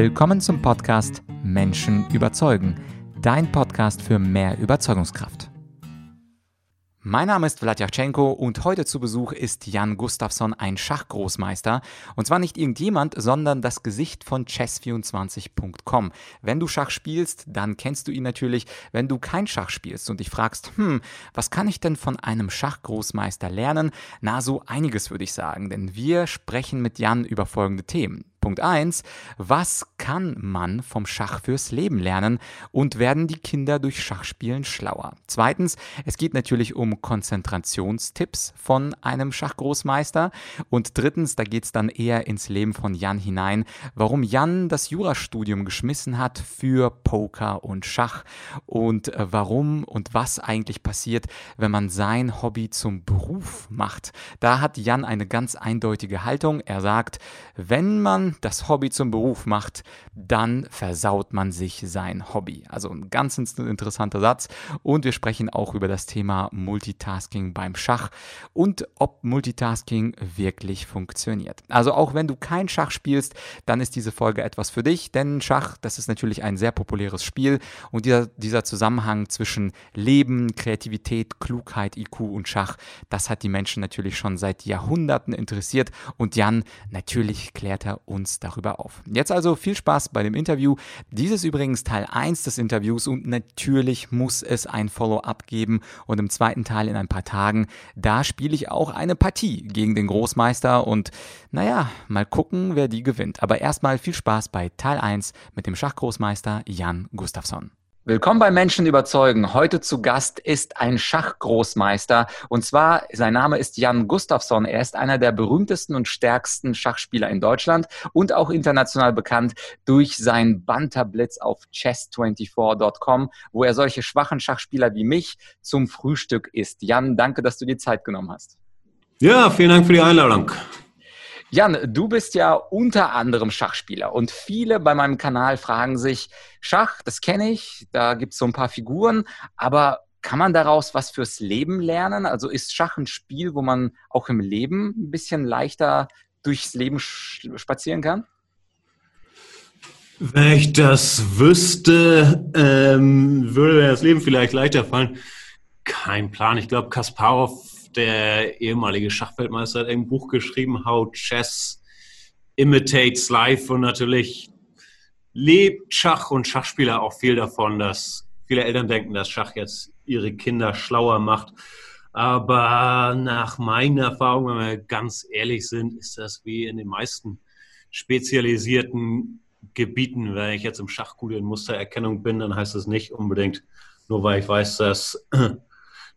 Willkommen zum Podcast Menschen überzeugen, dein Podcast für mehr Überzeugungskraft. Mein Name ist Vladyachenko und heute zu Besuch ist Jan Gustafsson, ein Schachgroßmeister. Und zwar nicht irgendjemand, sondern das Gesicht von chess24.com. Wenn du Schach spielst, dann kennst du ihn natürlich. Wenn du kein Schach spielst und dich fragst, hm, was kann ich denn von einem Schachgroßmeister lernen? Na, so einiges würde ich sagen, denn wir sprechen mit Jan über folgende Themen. Punkt 1. Was kann man vom Schach fürs Leben lernen und werden die Kinder durch Schachspielen schlauer? Zweitens, es geht natürlich um Konzentrationstipps von einem Schachgroßmeister. Und drittens, da geht es dann eher ins Leben von Jan hinein, warum Jan das Jurastudium geschmissen hat für Poker und Schach und äh, warum und was eigentlich passiert, wenn man sein Hobby zum Beruf macht. Da hat Jan eine ganz eindeutige Haltung. Er sagt, wenn man das Hobby zum Beruf macht, dann versaut man sich sein Hobby. Also ein ganz interessanter Satz. Und wir sprechen auch über das Thema Multitasking beim Schach und ob Multitasking wirklich funktioniert. Also auch wenn du kein Schach spielst, dann ist diese Folge etwas für dich, denn Schach, das ist natürlich ein sehr populäres Spiel und dieser, dieser Zusammenhang zwischen Leben, Kreativität, Klugheit, IQ und Schach, das hat die Menschen natürlich schon seit Jahrhunderten interessiert und Jan, natürlich klärt er uns uns darüber auf. Jetzt also viel Spaß bei dem Interview. Dies ist übrigens Teil 1 des Interviews und natürlich muss es ein Follow-up geben und im zweiten Teil in ein paar Tagen, da spiele ich auch eine Partie gegen den Großmeister und naja, mal gucken, wer die gewinnt. Aber erstmal viel Spaß bei Teil 1 mit dem Schachgroßmeister Jan Gustafsson. Willkommen bei Menschen überzeugen. Heute zu Gast ist ein Schachgroßmeister und zwar sein Name ist Jan Gustafsson. Er ist einer der berühmtesten und stärksten Schachspieler in Deutschland und auch international bekannt durch seinen Banterblitz auf chess24.com, wo er solche schwachen Schachspieler wie mich zum Frühstück isst. Jan, danke, dass du dir Zeit genommen hast. Ja, vielen Dank für die Einladung. Jan, du bist ja unter anderem Schachspieler und viele bei meinem Kanal fragen sich, Schach, das kenne ich, da gibt es so ein paar Figuren, aber kann man daraus was fürs Leben lernen? Also ist Schach ein Spiel, wo man auch im Leben ein bisschen leichter durchs Leben spazieren kann? Wenn ich das wüsste, ähm, würde das Leben vielleicht leichter fallen. Kein Plan. Ich glaube, Kasparov der ehemalige Schachweltmeister, hat ein Buch geschrieben, How Chess Imitates Life und natürlich lebt Schach und Schachspieler auch viel davon, dass viele Eltern denken, dass Schach jetzt ihre Kinder schlauer macht. Aber nach meiner Erfahrung, wenn wir ganz ehrlich sind, ist das wie in den meisten spezialisierten Gebieten. Wenn ich jetzt im Schach gut in Mustererkennung bin, dann heißt das nicht unbedingt, nur weil ich weiß, dass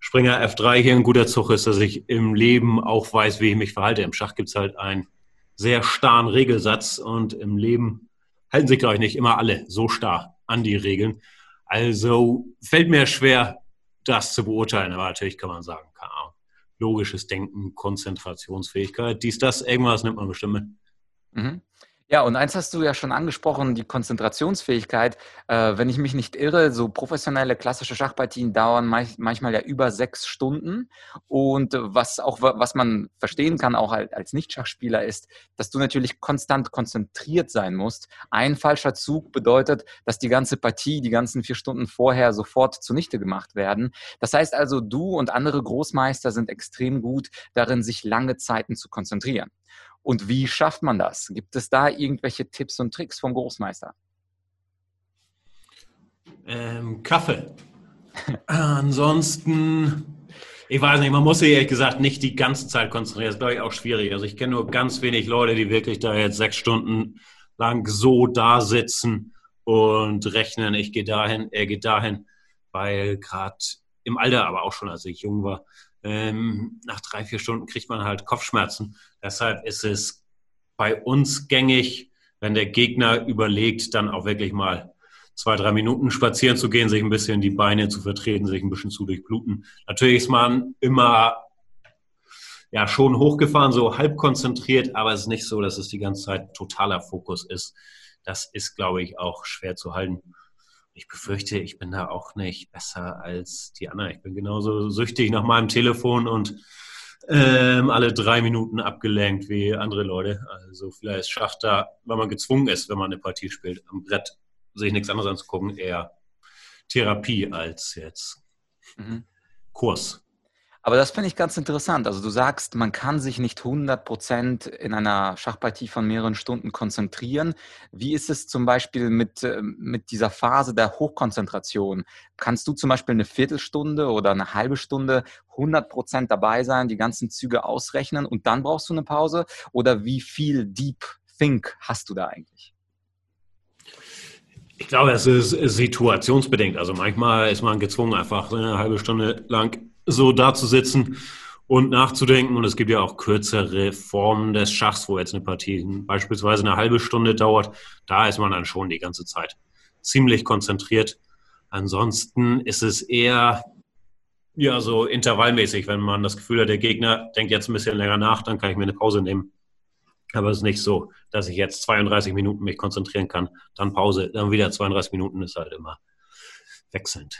Springer F3 hier ein guter Zug ist, dass ich im Leben auch weiß, wie ich mich verhalte. Im Schach gibt es halt einen sehr starren Regelsatz und im Leben halten sich, glaube ich, nicht immer alle so starr an die Regeln. Also fällt mir schwer, das zu beurteilen, aber natürlich kann man sagen, keine Ahnung, logisches Denken, Konzentrationsfähigkeit, dies, das, irgendwas nimmt man bestimmt mit. Mhm. Ja, und eins hast du ja schon angesprochen, die Konzentrationsfähigkeit. Äh, wenn ich mich nicht irre, so professionelle klassische Schachpartien dauern manchmal ja über sechs Stunden. Und was auch, was man verstehen kann, auch als Nicht-Schachspieler, ist, dass du natürlich konstant konzentriert sein musst. Ein falscher Zug bedeutet, dass die ganze Partie, die ganzen vier Stunden vorher sofort zunichte gemacht werden. Das heißt also, du und andere Großmeister sind extrem gut darin, sich lange Zeiten zu konzentrieren. Und wie schafft man das? Gibt es da irgendwelche Tipps und Tricks vom Großmeister? Ähm, Kaffee. Ansonsten, ich weiß nicht, man muss sich ehrlich gesagt nicht die ganze Zeit konzentrieren. Das ist, glaube ich, auch schwierig. Also ich kenne nur ganz wenig Leute, die wirklich da jetzt sechs Stunden lang so da sitzen und rechnen, ich gehe dahin, er geht dahin, weil gerade im Alter, aber auch schon als ich jung war, ähm, nach drei, vier Stunden kriegt man halt Kopfschmerzen. Deshalb ist es bei uns gängig, wenn der Gegner überlegt, dann auch wirklich mal zwei, drei Minuten spazieren zu gehen, sich ein bisschen die Beine zu vertreten, sich ein bisschen zu durchbluten. Natürlich ist man immer ja schon hochgefahren, so halb konzentriert, aber es ist nicht so, dass es die ganze Zeit totaler Fokus ist. Das ist, glaube ich, auch schwer zu halten ich befürchte, ich bin da auch nicht besser als die anderen. Ich bin genauso süchtig nach meinem Telefon und ähm, alle drei Minuten abgelenkt wie andere Leute. Also vielleicht Schach da, weil man gezwungen ist, wenn man eine Partie spielt, am Brett sich nichts anderes anzugucken, eher Therapie als jetzt mhm. Kurs. Aber das finde ich ganz interessant. Also du sagst, man kann sich nicht 100% in einer Schachpartie von mehreren Stunden konzentrieren. Wie ist es zum Beispiel mit, äh, mit dieser Phase der Hochkonzentration? Kannst du zum Beispiel eine Viertelstunde oder eine halbe Stunde 100% dabei sein, die ganzen Züge ausrechnen und dann brauchst du eine Pause? Oder wie viel Deep Think hast du da eigentlich? Ich glaube, es ist situationsbedingt. Also manchmal ist man gezwungen, einfach eine halbe Stunde lang so da zu sitzen und nachzudenken. Und es gibt ja auch kürzere Formen des Schachs, wo jetzt eine Partie beispielsweise eine halbe Stunde dauert. Da ist man dann schon die ganze Zeit ziemlich konzentriert. Ansonsten ist es eher ja so intervallmäßig, wenn man das Gefühl hat, der Gegner denkt jetzt ein bisschen länger nach, dann kann ich mir eine Pause nehmen. Aber es ist nicht so, dass ich jetzt 32 Minuten mich konzentrieren kann, dann Pause, dann wieder 32 Minuten ist halt immer wechselnd.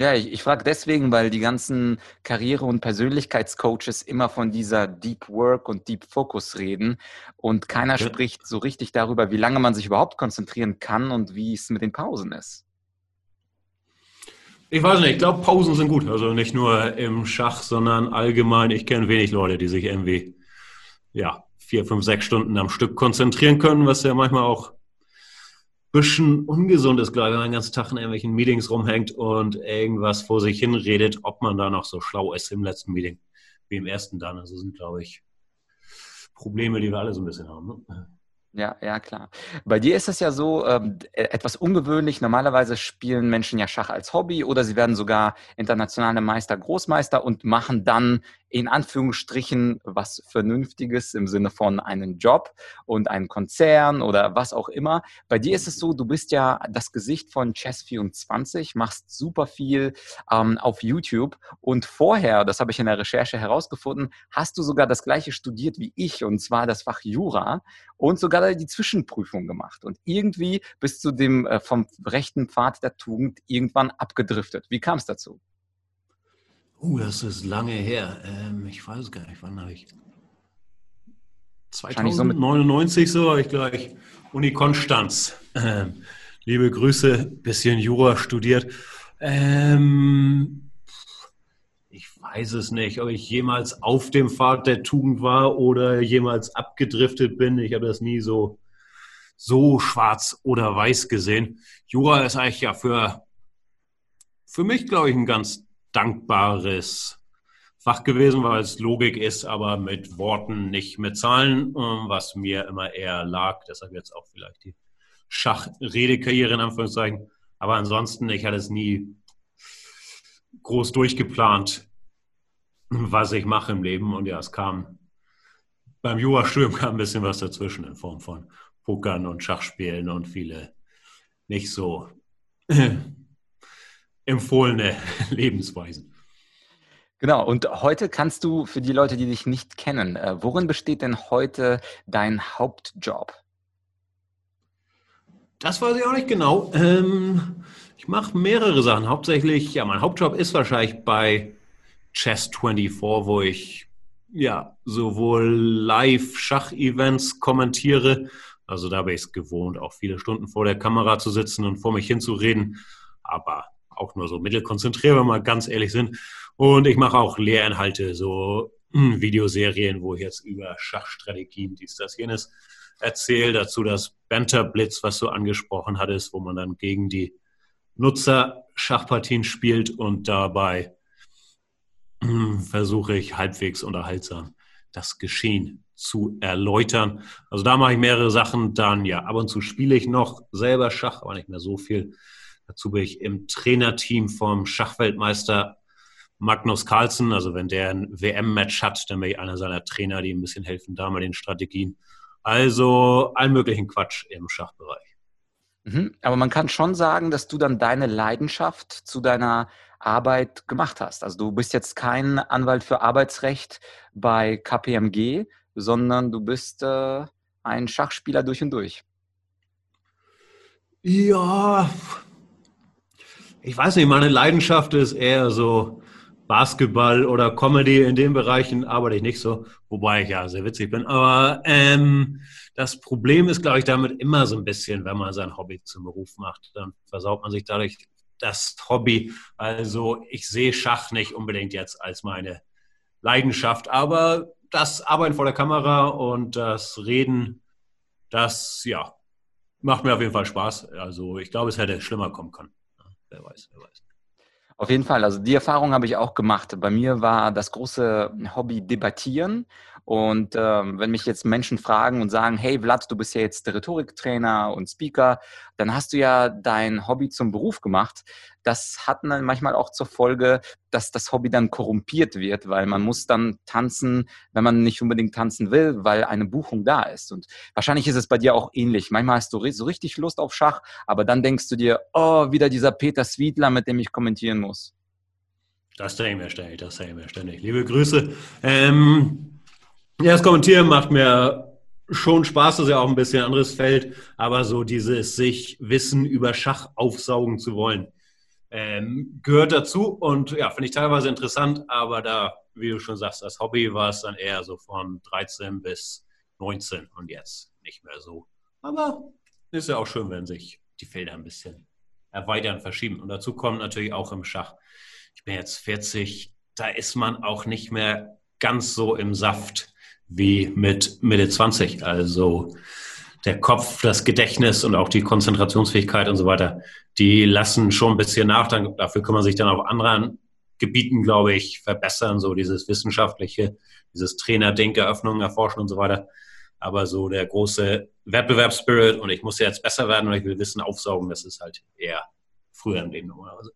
Ja, ich, ich frage deswegen, weil die ganzen Karriere- und Persönlichkeitscoaches immer von dieser Deep Work und Deep Focus reden und keiner ja. spricht so richtig darüber, wie lange man sich überhaupt konzentrieren kann und wie es mit den Pausen ist. Ich weiß nicht, ich glaube, Pausen sind gut. Also nicht nur im Schach, sondern allgemein. Ich kenne wenig Leute, die sich irgendwie ja, vier, fünf, sechs Stunden am Stück konzentrieren können, was ja manchmal auch bisschen ungesund ist, glaube ich, wenn man den ganzen Tag in irgendwelchen Meetings rumhängt und irgendwas vor sich hin redet, ob man da noch so schlau ist im letzten Meeting wie im ersten dann. Also sind, glaube ich, Probleme, die wir alle so ein bisschen haben. Ne? Ja, ja, klar. Bei dir ist es ja so ähm, e-, etwas ungewöhnlich. Normalerweise spielen Menschen ja Schach als Hobby oder sie werden sogar internationale Meister, Großmeister und machen dann in Anführungsstrichen was Vernünftiges im Sinne von einen Job und einen Konzern oder was auch immer. Bei dir ist es so, du bist ja das Gesicht von Chess24, machst super viel ähm, auf YouTube und vorher, das habe ich in der Recherche herausgefunden, hast du sogar das gleiche studiert wie ich und zwar das Fach Jura und sogar die Zwischenprüfung gemacht und irgendwie bist du dem äh, vom rechten Pfad der Tugend irgendwann abgedriftet. Wie kam es dazu? Uh, das ist lange her. Ähm, ich weiß gar nicht, wann habe ich. 2099 so, ich gleich Uni Konstanz. Ähm, liebe Grüße, bisschen Jura studiert. Ähm, weiß es nicht, ob ich jemals auf dem Pfad der Tugend war oder jemals abgedriftet bin. Ich habe das nie so, so schwarz oder weiß gesehen. Jura ist eigentlich ja für, für mich, glaube ich, ein ganz dankbares Fach gewesen, weil es Logik ist, aber mit Worten, nicht mit Zahlen, ähm, was mir immer eher lag. Deshalb jetzt auch vielleicht die Schachredekarriere in Anführungszeichen. Aber ansonsten, ich hatte es nie groß durchgeplant, was ich mache im Leben. Und ja, es kam beim Jurastudium kam ein bisschen was dazwischen in Form von Pokern und Schachspielen und viele nicht so empfohlene Lebensweisen. Genau, und heute kannst du für die Leute, die dich nicht kennen, äh, worin besteht denn heute dein Hauptjob? Das weiß ich auch nicht genau. Ähm, ich mache mehrere Sachen. Hauptsächlich, ja, mein Hauptjob ist wahrscheinlich bei Chess24, wo ich ja sowohl Live-Schach-Events kommentiere. Also da bin ich es gewohnt, auch viele Stunden vor der Kamera zu sitzen und vor mich hinzureden. Aber auch nur so mittelkonzentriert, wenn wir ganz ehrlich sind. Und ich mache auch Lehrinhalte, so hm, Videoserien, wo ich jetzt über Schachstrategien, dies, das, jenes erzähle. Dazu das Banter Blitz, was du angesprochen hattest, wo man dann gegen die Nutzer Schachpartien spielt und dabei versuche ich halbwegs unterhaltsam das Geschehen zu erläutern. Also da mache ich mehrere Sachen. Dann ja, ab und zu spiele ich noch selber Schach, aber nicht mehr so viel. Dazu bin ich im Trainerteam vom Schachweltmeister Magnus Carlsen. Also wenn der ein WM-Match hat, dann bin ich einer seiner Trainer, die ein bisschen helfen da mal den Strategien. Also allen möglichen Quatsch im Schachbereich. Mhm. Aber man kann schon sagen, dass du dann deine Leidenschaft zu deiner Arbeit gemacht hast. Also du bist jetzt kein Anwalt für Arbeitsrecht bei KPMG, sondern du bist äh, ein Schachspieler durch und durch. Ja, ich weiß nicht, meine Leidenschaft ist eher so Basketball oder Comedy in den Bereichen arbeite ich nicht so, wobei ich ja sehr witzig bin. Aber ähm, das Problem ist, glaube ich, damit immer so ein bisschen, wenn man sein Hobby zum Beruf macht, dann versaut man sich dadurch das Hobby. Also ich sehe Schach nicht unbedingt jetzt als meine Leidenschaft, aber das Arbeiten vor der Kamera und das Reden, das ja macht mir auf jeden Fall Spaß. Also ich glaube, es hätte schlimmer kommen können. Wer weiß, wer weiß. Auf jeden Fall, also die Erfahrung habe ich auch gemacht. Bei mir war das große Hobby Debattieren. Und ähm, wenn mich jetzt Menschen fragen und sagen, hey Vlad, du bist ja jetzt Rhetoriktrainer und Speaker, dann hast du ja dein Hobby zum Beruf gemacht. Das hat dann manchmal auch zur Folge, dass das Hobby dann korrumpiert wird, weil man muss dann tanzen, wenn man nicht unbedingt tanzen will, weil eine Buchung da ist. Und wahrscheinlich ist es bei dir auch ähnlich. Manchmal hast du so richtig Lust auf Schach, aber dann denkst du dir, oh, wieder dieser Peter Swiedler, mit dem ich kommentieren muss. Das denke ich mir ständig, das denke ich mir ständig. Liebe Grüße. Ähm ja, das Kommentieren macht mir schon Spaß, das ist ja auch ein bisschen anderes Feld, aber so dieses sich Wissen über Schach aufsaugen zu wollen, ähm, gehört dazu und ja, finde ich teilweise interessant, aber da, wie du schon sagst, als Hobby war es dann eher so von 13 bis 19 und jetzt nicht mehr so. Aber ist ja auch schön, wenn sich die Felder ein bisschen erweitern, verschieben. Und dazu kommt natürlich auch im Schach. Ich bin jetzt 40, da ist man auch nicht mehr ganz so im Saft wie mit Mitte 20. Also der Kopf, das Gedächtnis und auch die Konzentrationsfähigkeit und so weiter, die lassen schon ein bisschen nach. Dann, dafür kann man sich dann auf anderen Gebieten, glaube ich, verbessern, so dieses wissenschaftliche, dieses Trainer-Ding, Eröffnungen erforschen und so weiter. Aber so der große Wettbewerbsspirit und ich muss ja jetzt besser werden und ich will Wissen aufsaugen, das ist halt eher früher im Leben normalerweise.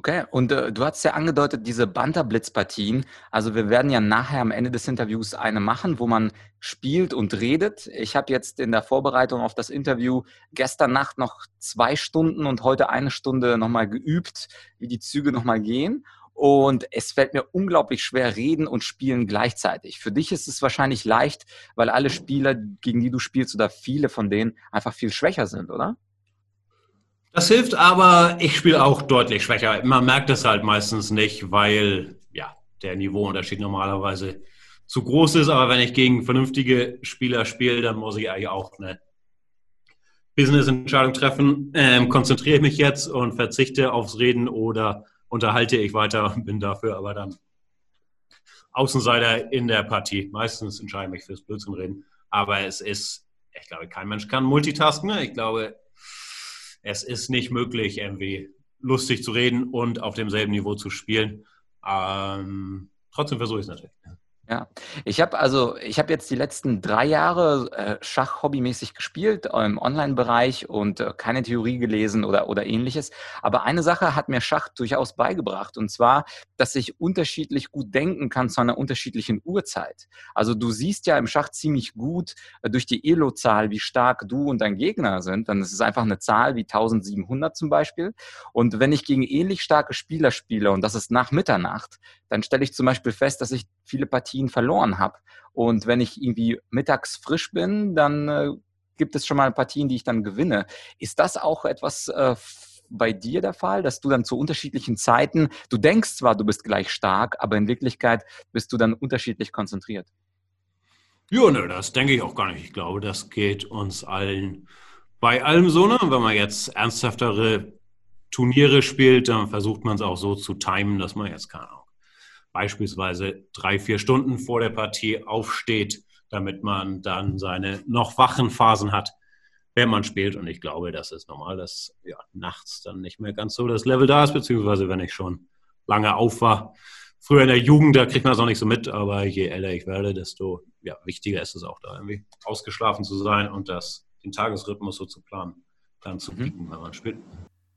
Okay, und äh, du hast ja angedeutet, diese Banterblitzpartien. Also wir werden ja nachher am Ende des Interviews eine machen, wo man spielt und redet. Ich habe jetzt in der Vorbereitung auf das Interview gestern Nacht noch zwei Stunden und heute eine Stunde nochmal geübt, wie die Züge nochmal gehen. Und es fällt mir unglaublich schwer, reden und spielen gleichzeitig. Für dich ist es wahrscheinlich leicht, weil alle Spieler, gegen die du spielst oder viele von denen einfach viel schwächer sind, oder? Das hilft, aber ich spiele auch deutlich schwächer. Man merkt es halt meistens nicht, weil ja, der Niveauunterschied normalerweise zu groß ist. Aber wenn ich gegen vernünftige Spieler spiele, dann muss ich eigentlich auch eine Business-Entscheidung treffen. Ähm, konzentriere ich mich jetzt und verzichte aufs Reden oder unterhalte ich weiter und bin dafür aber dann Außenseiter in der Partie. Meistens entscheide ich mich fürs Blödsinnreden. Aber es ist, ich glaube, kein Mensch kann multitasken. Ich glaube, es ist nicht möglich, irgendwie lustig zu reden und auf demselben Niveau zu spielen. Ähm, trotzdem versuche ich es natürlich. Ja, ich habe also, ich habe jetzt die letzten drei Jahre äh, Schach hobbymäßig gespielt im Online-Bereich und äh, keine Theorie gelesen oder, oder ähnliches. Aber eine Sache hat mir Schach durchaus beigebracht und zwar, dass ich unterschiedlich gut denken kann zu einer unterschiedlichen Uhrzeit. Also du siehst ja im Schach ziemlich gut äh, durch die Elo-Zahl, wie stark du und dein Gegner sind. Dann ist es einfach eine Zahl wie 1700 zum Beispiel. Und wenn ich gegen ähnlich starke Spieler spiele und das ist nach Mitternacht, dann stelle ich zum Beispiel fest, dass ich viele Partien verloren habe. Und wenn ich irgendwie mittags frisch bin, dann äh, gibt es schon mal Partien, die ich dann gewinne. Ist das auch etwas äh, bei dir der Fall, dass du dann zu unterschiedlichen Zeiten, du denkst zwar, du bist gleich stark, aber in Wirklichkeit bist du dann unterschiedlich konzentriert? Ja, ne, das denke ich auch gar nicht. Ich glaube, das geht uns allen bei allem so. Ne? Wenn man jetzt ernsthaftere Turniere spielt, dann versucht man es auch so zu timen, dass man jetzt, keine Ahnung, beispielsweise drei, vier Stunden vor der Partie aufsteht, damit man dann seine noch wachen Phasen hat, wenn man spielt. Und ich glaube, das ist normal, dass ja, nachts dann nicht mehr ganz so das Level da ist, beziehungsweise wenn ich schon lange auf war. Früher in der Jugend, da kriegt man das auch nicht so mit, aber je älter ich werde, desto ja, wichtiger ist es auch da irgendwie ausgeschlafen zu sein und das, den Tagesrhythmus so zu planen, dann zu mhm. bieten, mhm. wenn man spielt.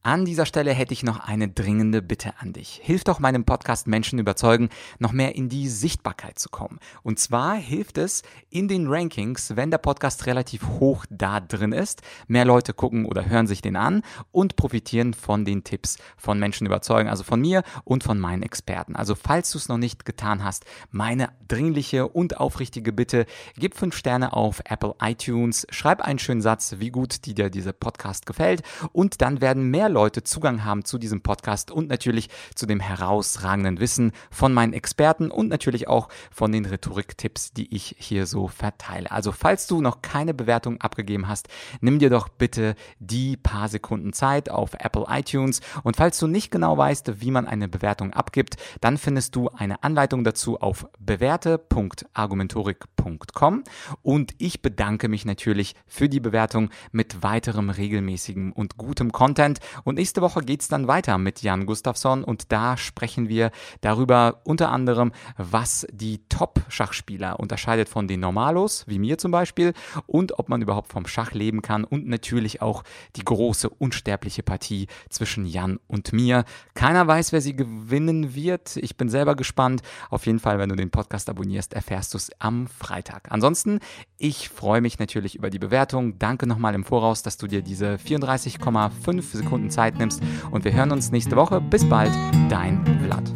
An dieser Stelle hätte ich noch eine dringende Bitte an dich. Hilf doch meinem Podcast Menschen überzeugen, noch mehr in die Sichtbarkeit zu kommen. Und zwar hilft es in den Rankings, wenn der Podcast relativ hoch da drin ist. Mehr Leute gucken oder hören sich den an und profitieren von den Tipps von Menschen überzeugen, also von mir und von meinen Experten. Also falls du es noch nicht getan hast, meine dringliche und aufrichtige Bitte, gib fünf Sterne auf Apple iTunes, schreib einen schönen Satz, wie gut dir dieser Podcast gefällt und dann werden mehr Leute Zugang haben zu diesem Podcast und natürlich zu dem herausragenden Wissen von meinen Experten und natürlich auch von den Rhetoriktipps, die ich hier so verteile. Also falls du noch keine Bewertung abgegeben hast, nimm dir doch bitte die paar Sekunden Zeit auf Apple iTunes. Und falls du nicht genau weißt, wie man eine Bewertung abgibt, dann findest du eine Anleitung dazu auf bewerte.argumentorik.com und ich bedanke mich natürlich für die Bewertung mit weiterem regelmäßigem und gutem Content und nächste Woche geht es dann weiter mit Jan Gustafsson und da sprechen wir darüber unter anderem, was die Top-Schachspieler unterscheidet von den Normalos, wie mir zum Beispiel, und ob man überhaupt vom Schach leben kann und natürlich auch die große unsterbliche Partie zwischen Jan und mir. Keiner weiß, wer sie gewinnen wird. Ich bin selber gespannt. Auf jeden Fall, wenn du den Podcast abonnierst, erfährst du es am Freitag. Ansonsten, ich freue mich natürlich über die Bewertung. Danke nochmal im Voraus, dass du dir diese 34,5 Sekunden Zeit nimmst und wir hören uns nächste Woche. Bis bald, dein Vlad.